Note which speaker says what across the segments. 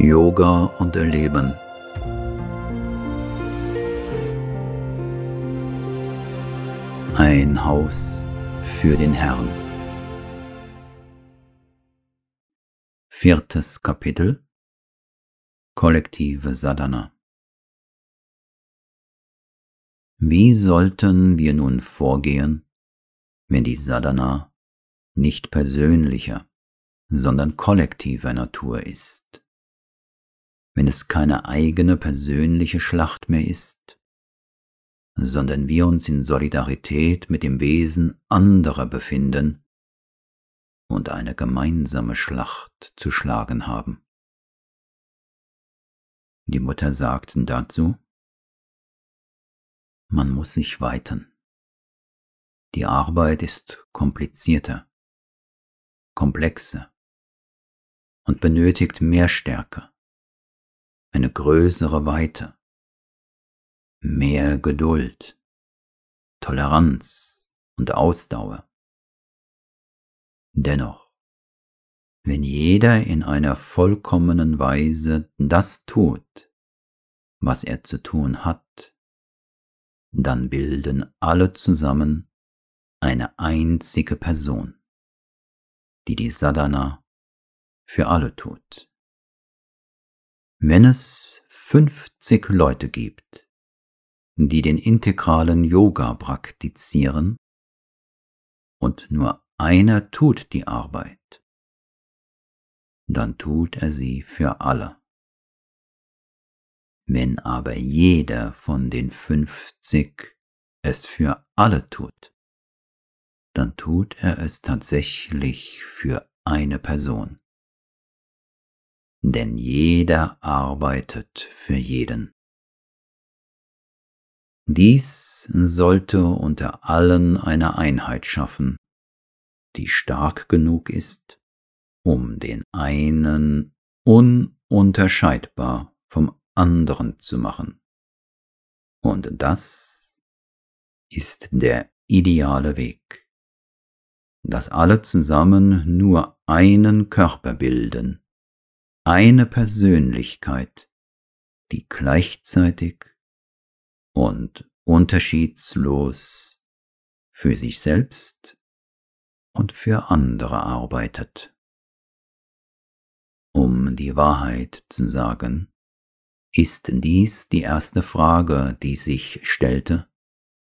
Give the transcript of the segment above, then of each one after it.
Speaker 1: Yoga und Erleben. Ein Haus für den Herrn. Viertes Kapitel Kollektive Sadhana Wie sollten wir nun vorgehen, wenn die Sadhana nicht persönlicher, sondern kollektiver Natur ist? Wenn es keine eigene persönliche Schlacht mehr ist, sondern wir uns in Solidarität mit dem Wesen anderer befinden und eine gemeinsame Schlacht zu schlagen haben. Die Mutter sagten dazu, man muss sich weiten. Die Arbeit ist komplizierter, komplexer und benötigt mehr Stärke, eine größere Weite, mehr Geduld, Toleranz und Ausdauer. Dennoch, wenn jeder in einer vollkommenen Weise das tut, was er zu tun hat, dann bilden alle zusammen eine einzige Person, die die Sadhana für alle tut. Wenn es 50 Leute gibt, die den integralen Yoga praktizieren und nur einer tut die Arbeit, dann tut er sie für alle. Wenn aber jeder von den fünfzig es für alle tut, dann tut er es tatsächlich für eine Person. Denn jeder arbeitet für jeden. Dies sollte unter allen eine Einheit schaffen, die stark genug ist, um den einen ununterscheidbar vom anderen zu machen. Und das ist der ideale Weg, dass alle zusammen nur einen Körper bilden, eine Persönlichkeit, die gleichzeitig und unterschiedslos für sich selbst und für andere arbeitet. Um die Wahrheit zu sagen, ist dies die erste Frage, die sich stellte,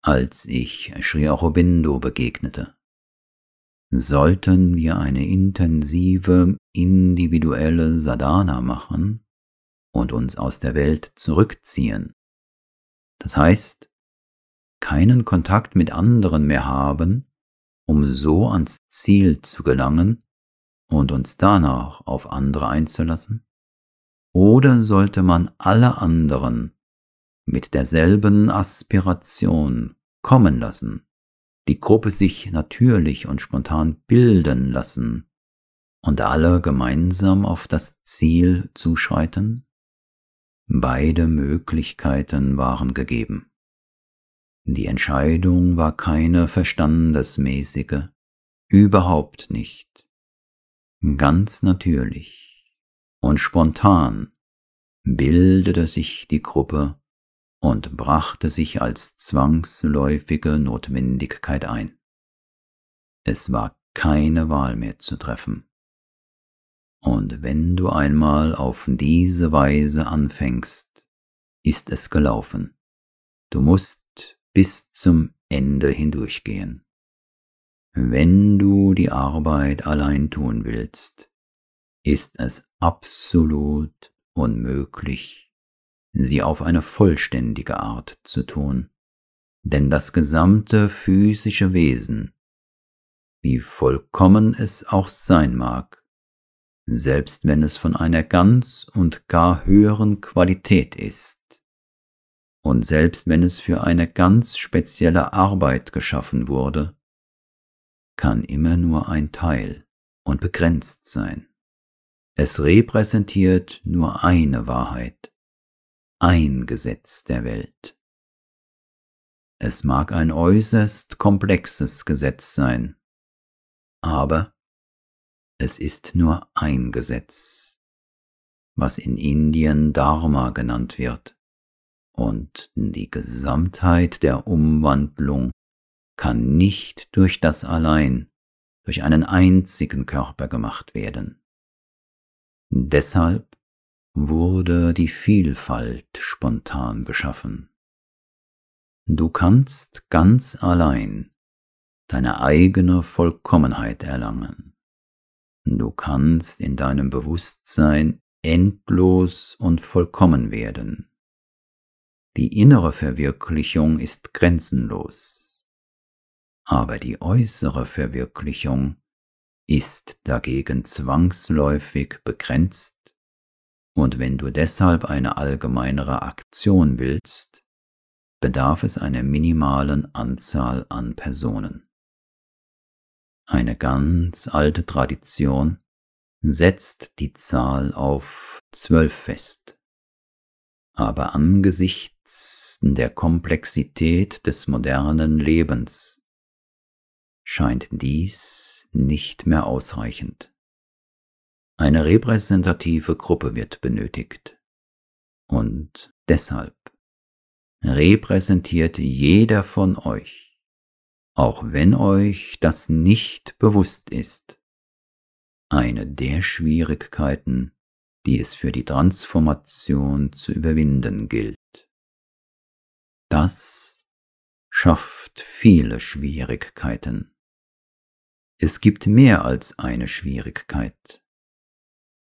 Speaker 1: als ich Sri Aurobindo begegnete. Sollten wir eine intensive, individuelle Sadhana machen und uns aus der Welt zurückziehen, das heißt, keinen Kontakt mit anderen mehr haben, um so ans Ziel zu gelangen und uns danach auf andere einzulassen? Oder sollte man alle anderen mit derselben Aspiration kommen lassen, die Gruppe sich natürlich und spontan bilden lassen und alle gemeinsam auf das Ziel zuschreiten? Beide Möglichkeiten waren gegeben. Die Entscheidung war keine verstandesmäßige, überhaupt nicht. Ganz natürlich und spontan bildete sich die Gruppe und brachte sich als zwangsläufige Notwendigkeit ein. Es war keine Wahl mehr zu treffen. Und wenn du einmal auf diese Weise anfängst, ist es gelaufen. Du musst bis zum Ende hindurchgehen. Wenn du die Arbeit allein tun willst, ist es absolut unmöglich, sie auf eine vollständige Art zu tun, denn das gesamte physische Wesen, wie vollkommen es auch sein mag, selbst wenn es von einer ganz und gar höheren Qualität ist, und selbst wenn es für eine ganz spezielle Arbeit geschaffen wurde, kann immer nur ein Teil und begrenzt sein. Es repräsentiert nur eine Wahrheit, ein Gesetz der Welt. Es mag ein äußerst komplexes Gesetz sein, aber es ist nur ein Gesetz, was in Indien Dharma genannt wird, und die Gesamtheit der Umwandlung kann nicht durch das allein, durch einen einzigen Körper gemacht werden. Deshalb wurde die Vielfalt spontan geschaffen. Du kannst ganz allein deine eigene Vollkommenheit erlangen. Du kannst in deinem Bewusstsein endlos und vollkommen werden. Die innere Verwirklichung ist grenzenlos, aber die äußere Verwirklichung ist dagegen zwangsläufig begrenzt, und wenn du deshalb eine allgemeinere Aktion willst, bedarf es einer minimalen Anzahl an Personen. Eine ganz alte Tradition setzt die Zahl auf zwölf fest. Aber angesichts der Komplexität des modernen Lebens scheint dies nicht mehr ausreichend. Eine repräsentative Gruppe wird benötigt. Und deshalb repräsentiert jeder von euch, auch wenn euch das nicht bewusst ist, eine der Schwierigkeiten, die es für die Transformation zu überwinden gilt. Das schafft viele Schwierigkeiten. Es gibt mehr als eine Schwierigkeit.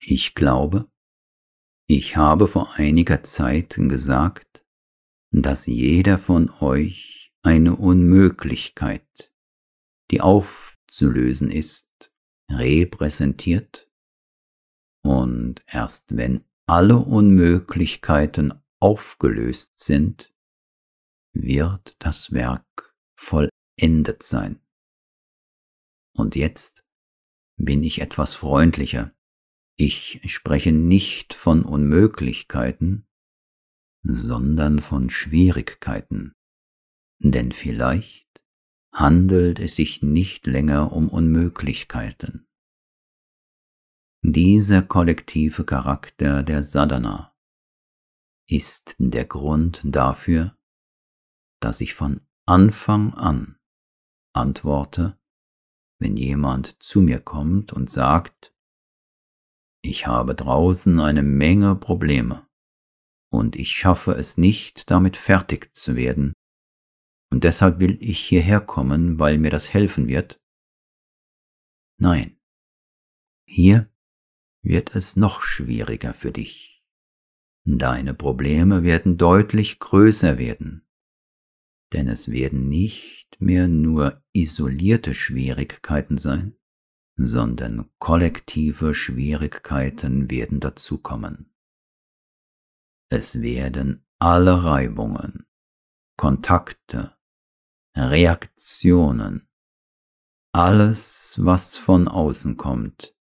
Speaker 1: Ich glaube, ich habe vor einiger Zeit gesagt, dass jeder von euch eine Unmöglichkeit, die aufzulösen ist, repräsentiert und erst wenn alle Unmöglichkeiten aufgelöst sind, wird das Werk vollendet sein. Und jetzt bin ich etwas freundlicher. Ich spreche nicht von Unmöglichkeiten, sondern von Schwierigkeiten. Denn vielleicht handelt es sich nicht länger um Unmöglichkeiten. Dieser kollektive Charakter der Sadhana ist der Grund dafür, dass ich von Anfang an antworte, wenn jemand zu mir kommt und sagt, ich habe draußen eine Menge Probleme und ich schaffe es nicht, damit fertig zu werden, und deshalb will ich hierher kommen, weil mir das helfen wird. Nein, hier wird es noch schwieriger für dich. Deine Probleme werden deutlich größer werden denn es werden nicht mehr nur isolierte Schwierigkeiten sein, sondern kollektive Schwierigkeiten werden dazukommen. Es werden alle Reibungen, Kontakte, Reaktionen, alles, was von außen kommt,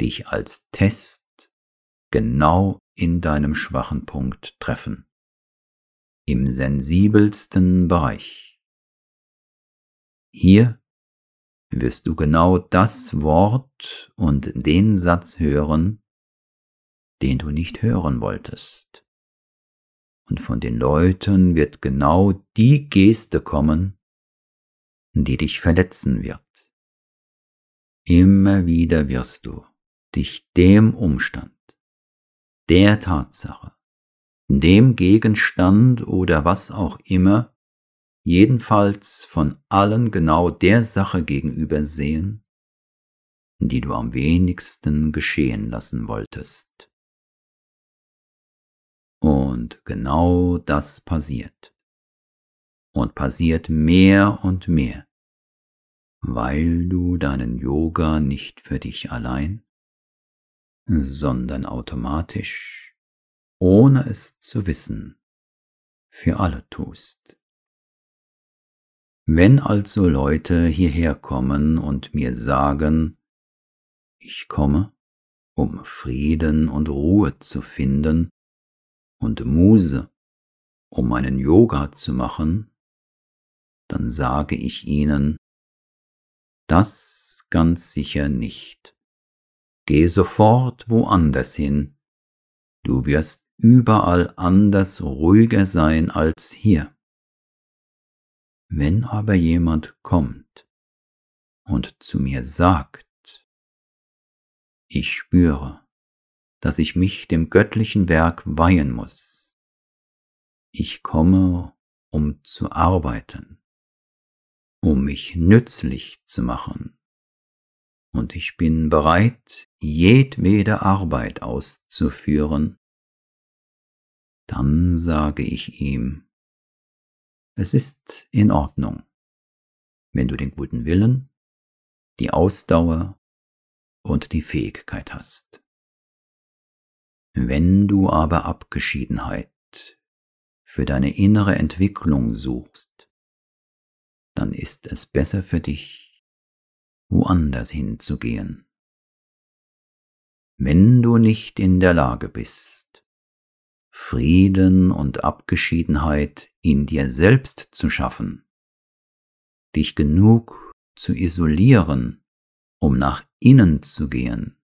Speaker 1: dich als Test genau in deinem schwachen Punkt treffen im sensibelsten Bereich. Hier wirst du genau das Wort und den Satz hören, den du nicht hören wolltest. Und von den Leuten wird genau die Geste kommen, die dich verletzen wird. Immer wieder wirst du dich dem Umstand, der Tatsache, dem Gegenstand oder was auch immer, jedenfalls von allen genau der Sache gegenüber sehen, die du am wenigsten geschehen lassen wolltest. Und genau das passiert. Und passiert mehr und mehr, weil du deinen Yoga nicht für dich allein, sondern automatisch ohne es zu wissen, für alle tust. Wenn also Leute hierher kommen und mir sagen, ich komme, um Frieden und Ruhe zu finden und Muse, um meinen Yoga zu machen, dann sage ich ihnen, das ganz sicher nicht. Geh sofort woanders hin, Du wirst überall anders ruhiger sein als hier. Wenn aber jemand kommt und zu mir sagt, ich spüre, dass ich mich dem göttlichen Werk weihen muss. Ich komme, um zu arbeiten, um mich nützlich zu machen, und ich bin bereit, jedwede Arbeit auszuführen, dann sage ich ihm, es ist in Ordnung, wenn du den guten Willen, die Ausdauer und die Fähigkeit hast. Wenn du aber Abgeschiedenheit für deine innere Entwicklung suchst, dann ist es besser für dich, woanders hinzugehen. Wenn du nicht in der Lage bist, Frieden und Abgeschiedenheit in dir selbst zu schaffen, dich genug zu isolieren, um nach innen zu gehen,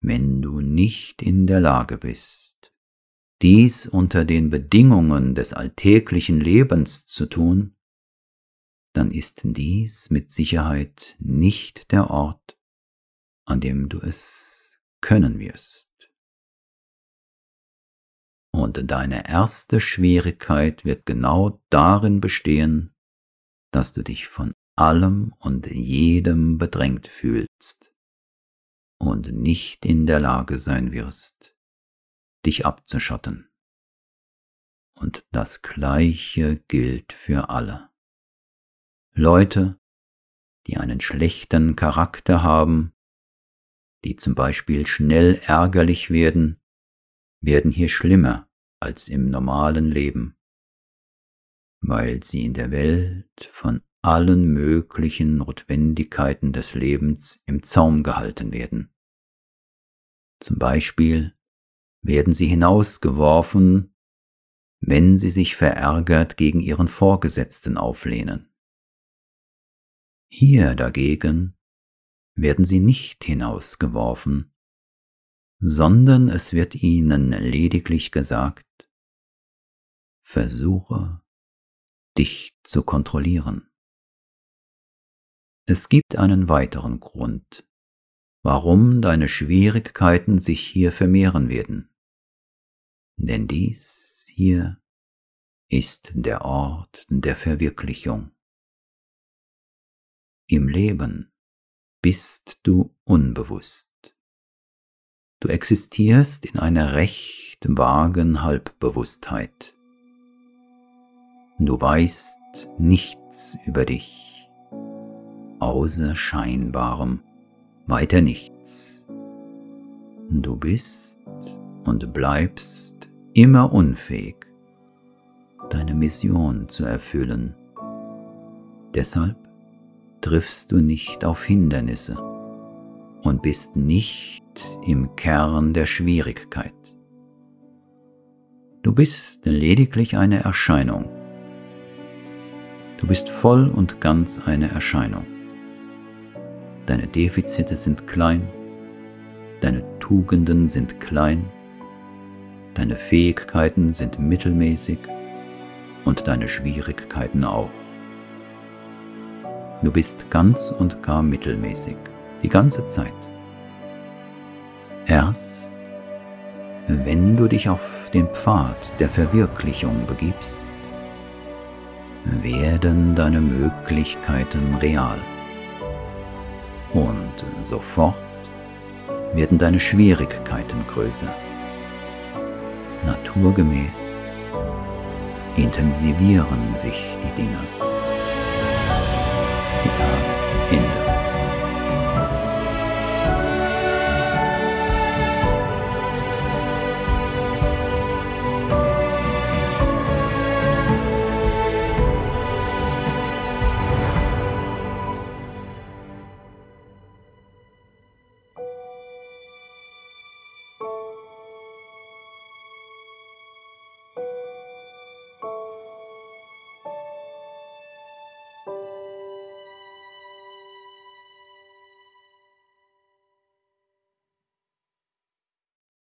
Speaker 1: wenn du nicht in der Lage bist, dies unter den Bedingungen des alltäglichen Lebens zu tun, dann ist dies mit Sicherheit nicht der Ort, an dem du es können wirst. Und deine erste Schwierigkeit wird genau darin bestehen, dass du dich von allem und jedem bedrängt fühlst und nicht in der Lage sein wirst, dich abzuschotten. Und das Gleiche gilt für alle. Leute, die einen schlechten Charakter haben, die zum Beispiel schnell ärgerlich werden, werden hier schlimmer als im normalen Leben, weil sie in der Welt von allen möglichen Notwendigkeiten des Lebens im Zaum gehalten werden. Zum Beispiel werden sie hinausgeworfen, wenn sie sich verärgert gegen ihren Vorgesetzten auflehnen. Hier dagegen werden sie nicht hinausgeworfen, sondern es wird ihnen lediglich gesagt, versuche dich zu kontrollieren. Es gibt einen weiteren Grund, warum deine Schwierigkeiten sich hier vermehren werden. Denn dies hier ist der Ort der Verwirklichung. Im Leben bist du unbewusst. Du existierst in einer recht vagen Halbbewusstheit. Du weißt nichts über dich, außer scheinbarem weiter nichts. Du bist und bleibst immer unfähig, deine Mission zu erfüllen. Deshalb triffst du nicht auf Hindernisse und bist nicht im Kern der Schwierigkeit. Du bist lediglich eine Erscheinung. Du bist voll und ganz eine Erscheinung. Deine Defizite sind klein, deine Tugenden sind klein, deine Fähigkeiten sind mittelmäßig und deine Schwierigkeiten auch. Du bist ganz und gar mittelmäßig, die ganze Zeit. Erst wenn du dich auf den Pfad der Verwirklichung begibst, werden deine Möglichkeiten real und sofort werden deine Schwierigkeiten größer. Naturgemäß intensivieren sich die Dinge. Zitat